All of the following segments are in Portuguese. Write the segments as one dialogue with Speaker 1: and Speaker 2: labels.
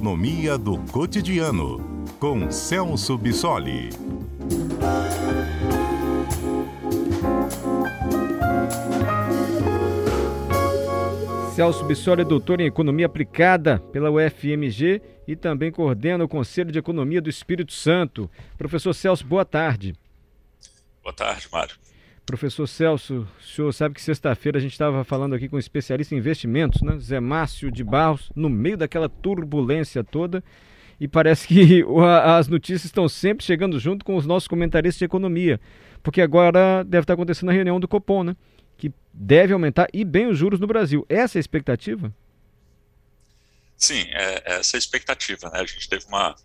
Speaker 1: Economia do Cotidiano, com Celso Bissoli.
Speaker 2: Celso Bissoli é doutor em Economia Aplicada pela UFMG e também coordena o Conselho de Economia do Espírito Santo. Professor Celso, boa tarde.
Speaker 3: Boa tarde, Mário.
Speaker 2: Professor Celso, o senhor sabe que sexta-feira a gente estava falando aqui com um especialista em investimentos, né? Zé Márcio de Barros, no meio daquela turbulência toda. E parece que as notícias estão sempre chegando junto com os nossos comentaristas de economia. Porque agora deve estar acontecendo a reunião do Copom, né? Que deve aumentar e bem os juros no Brasil. Essa é a expectativa?
Speaker 3: Sim, é, essa é a expectativa. Né? A gente teve uma,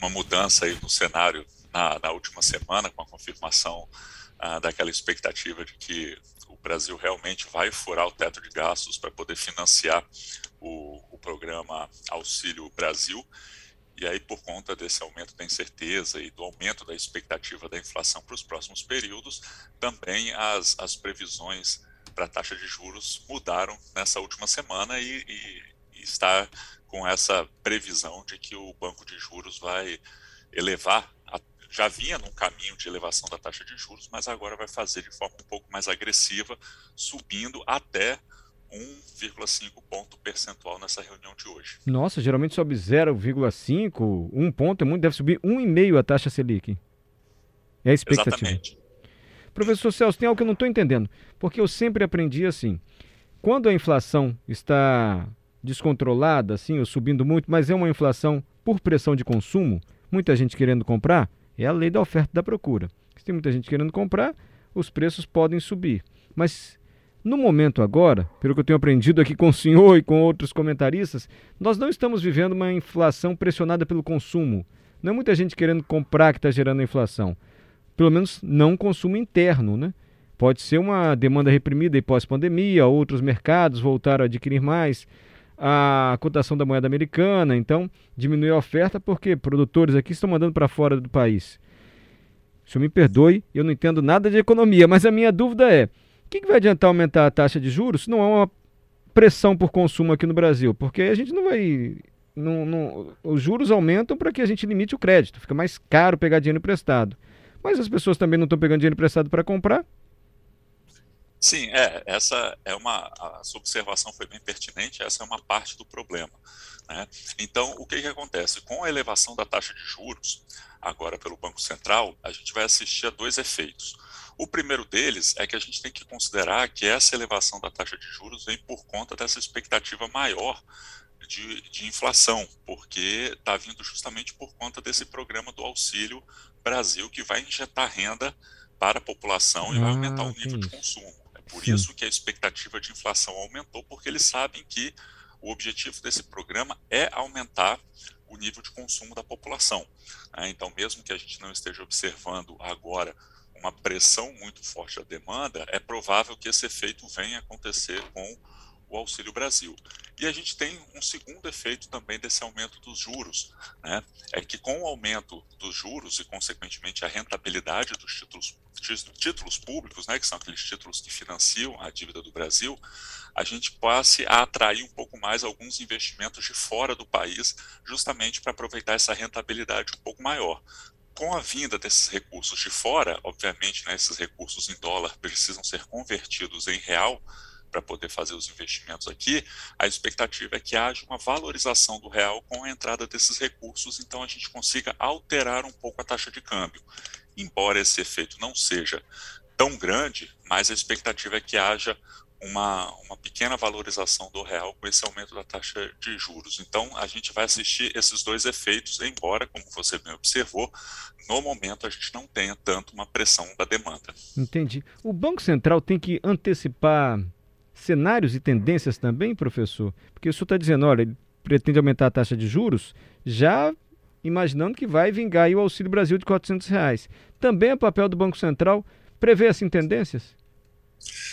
Speaker 3: uma mudança aí no cenário na, na última semana, com a confirmação ah, daquela expectativa de que o Brasil realmente vai furar o teto de gastos para poder financiar o, o programa Auxílio Brasil. E aí, por conta desse aumento da incerteza e do aumento da expectativa da inflação para os próximos períodos, também as, as previsões para a taxa de juros mudaram nessa última semana e, e, e, está com essa previsão de que o banco de juros vai elevar já vinha num caminho de elevação da taxa de juros, mas agora vai fazer de forma um pouco mais agressiva, subindo até 1,5 ponto percentual nessa reunião de hoje.
Speaker 2: Nossa, geralmente sobe 0,5, 1 ponto é muito, deve subir 1,5 a taxa Selic. É a expectativa.
Speaker 3: Exatamente.
Speaker 2: Professor Celso, tem algo que eu não estou entendendo, porque eu sempre aprendi assim, quando a inflação está descontrolada, assim, ou subindo muito, mas é uma inflação por pressão de consumo, muita gente querendo comprar, é a lei da oferta e da procura. Se tem muita gente querendo comprar, os preços podem subir. Mas no momento agora, pelo que eu tenho aprendido aqui com o senhor e com outros comentaristas, nós não estamos vivendo uma inflação pressionada pelo consumo. Não é muita gente querendo comprar que está gerando a inflação. Pelo menos não consumo interno, né? Pode ser uma demanda reprimida e pós-pandemia, outros mercados voltaram a adquirir mais, a cotação da moeda americana, então diminuiu a oferta porque produtores aqui estão mandando para fora do país. O senhor me perdoe, eu não entendo nada de economia, mas a minha dúvida é: o que, que vai adiantar aumentar a taxa de juros se não há uma pressão por consumo aqui no Brasil? Porque a gente não vai. Não, não, os juros aumentam para que a gente limite o crédito, fica mais caro pegar dinheiro emprestado. Mas as pessoas também não estão pegando dinheiro emprestado para comprar,
Speaker 3: Sim, é, essa é uma, a sua observação foi bem pertinente, essa é uma parte do problema. Né? Então, o que, que acontece? Com a elevação da taxa de juros, agora pelo Banco Central, a gente vai assistir a dois efeitos. O primeiro deles é que a gente tem que considerar que essa elevação da taxa de juros vem por conta dessa expectativa maior de, de inflação, porque está vindo justamente por conta desse programa do Auxílio Brasil, que vai injetar renda para a população e vai aumentar o nível de consumo. Por Sim. isso que a expectativa de inflação aumentou, porque eles sabem que o objetivo desse programa é aumentar o nível de consumo da população. Né? Então, mesmo que a gente não esteja observando agora uma pressão muito forte da demanda, é provável que esse efeito venha acontecer com o Auxílio Brasil. E a gente tem um segundo efeito também desse aumento dos juros, né? é que com o aumento dos juros e, consequentemente, a rentabilidade dos títulos, títulos públicos, né, que são aqueles títulos que financiam a dívida do Brasil, a gente passe a atrair um pouco mais alguns investimentos de fora do país, justamente para aproveitar essa rentabilidade um pouco maior com a vinda desses recursos de fora, obviamente, né, esses recursos em dólar precisam ser convertidos em real para poder fazer os investimentos aqui, a expectativa é que haja uma valorização do real com a entrada desses recursos, então a gente consiga alterar um pouco a taxa de câmbio. Embora esse efeito não seja tão grande, mas a expectativa é que haja uma, uma pequena valorização do real com esse aumento da taxa de juros. Então, a gente vai assistir esses dois efeitos, embora, como você bem observou, no momento a gente não tenha tanto uma pressão da demanda.
Speaker 2: Entendi. O Banco Central tem que antecipar cenários e tendências também, professor? Porque o senhor está dizendo, olha, ele pretende aumentar a taxa de juros, já imaginando que vai vingar o Auxílio Brasil de 400 reais. Também é papel do Banco Central prever assim tendências?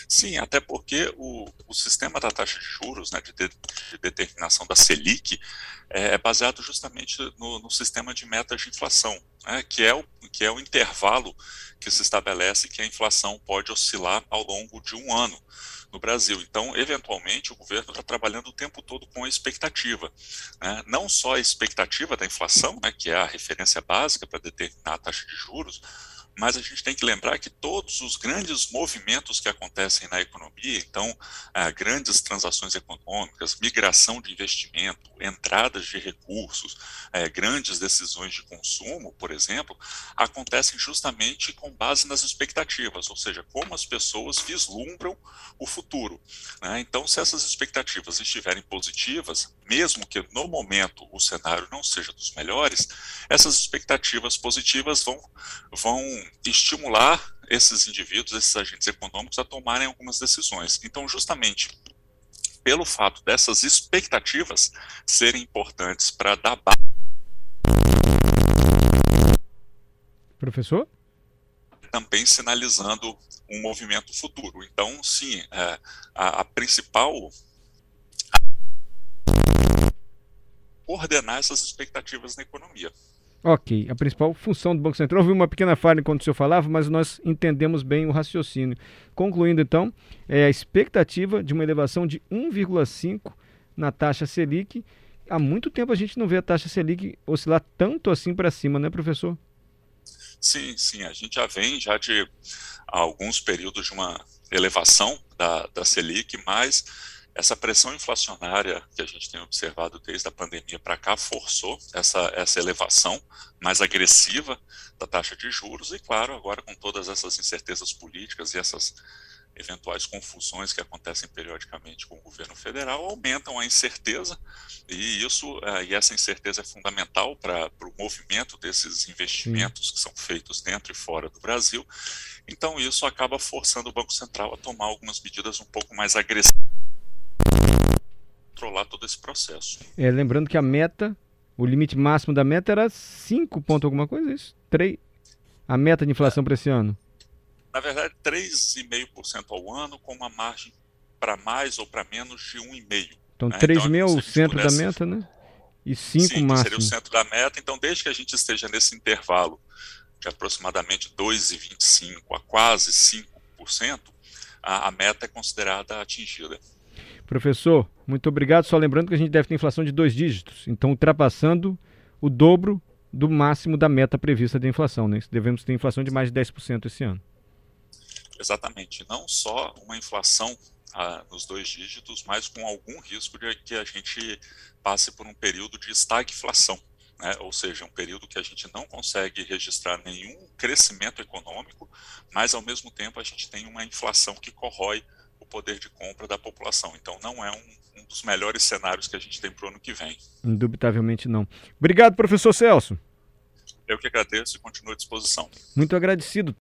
Speaker 3: Sim, até porque o, o sistema da taxa de juros, né, de, de, de determinação da Selic, é, é baseado justamente no, no, sistema de metas de inflação, né, que, é o, que é o intervalo que se estabelece que a inflação pode oscilar ao longo de um ano. No Brasil. Então, eventualmente, o governo está trabalhando o tempo todo com a expectativa. Né? Não só a expectativa da inflação, né, que é a referência básica para determinar a taxa de juros, mas a gente tem que lembrar que todos os grandes movimentos que acontecem na economia, então, ah, grandes transações econômicas, migração de investimento, entradas de recursos, eh, grandes decisões de consumo, por exemplo, acontecem justamente com base nas expectativas, ou seja, como as pessoas vislumbram o futuro. Né? Então, se essas expectativas estiverem positivas, mesmo que no momento o cenário não seja dos melhores, essas expectativas positivas vão, vão estimular esses indivíduos, esses agentes econômicos a tomarem algumas decisões. Então, justamente pelo fato dessas expectativas serem importantes para dar base.
Speaker 2: Professor?
Speaker 3: Também sinalizando um movimento futuro. Então, sim, é, a, a principal coordenar essas expectativas na economia.
Speaker 2: Ok, a principal função do Banco Central. Houve uma pequena falha enquanto o senhor falava, mas nós entendemos bem o raciocínio. Concluindo, então, é a expectativa de uma elevação de 1,5 na taxa Selic. Há muito tempo a gente não vê a taxa Selic oscilar tanto assim para cima, né, professor?
Speaker 3: Sim, sim. A gente já vem já de alguns períodos de uma elevação da, da Selic, mas essa pressão inflacionária que a gente tem observado desde a pandemia para cá forçou essa, essa elevação mais agressiva da taxa de juros e, claro, agora com todas essas incertezas políticas e essas eventuais confusões que acontecem periodicamente com o governo federal aumentam a incerteza e isso eh, e essa incerteza é fundamental para o movimento desses investimentos que são feitos dentro e fora do Brasil. Então isso acaba forçando o Banco Central a tomar algumas medidas um pouco mais agressivas controlar todo esse processo.
Speaker 2: É, lembrando que a meta, o limite máximo da meta era 5 ponto alguma coisa, isso? 3. A meta de inflação é. para esse ano?
Speaker 3: Na verdade, 3,5% ao ano, com uma margem para mais ou para menos de 1,5%.
Speaker 2: Então, né? 3 então, mil é o centro pudesse... da meta, né? E 5 máximo.
Speaker 3: seria o centro da meta. Então, desde que a gente esteja nesse intervalo de aproximadamente 2,25% a quase 5%, a, a meta é considerada atingida.
Speaker 2: Professor, muito obrigado. Só lembrando que a gente deve ter inflação de dois dígitos, então ultrapassando o dobro do máximo da meta prevista de inflação. Né? Devemos ter inflação de mais de 10% esse ano.
Speaker 3: Exatamente. Não só uma inflação ah, nos dois dígitos, mas com algum risco de que a gente passe por um período de estagflação. Né? ou seja, um período que a gente não consegue registrar nenhum crescimento econômico, mas ao mesmo tempo a gente tem uma inflação que corrói poder de compra da população. Então, não é um, um dos melhores cenários que a gente tem para o ano que vem.
Speaker 2: Indubitavelmente não. Obrigado, professor Celso.
Speaker 3: Eu que agradeço e continuo à disposição.
Speaker 2: Muito agradecido.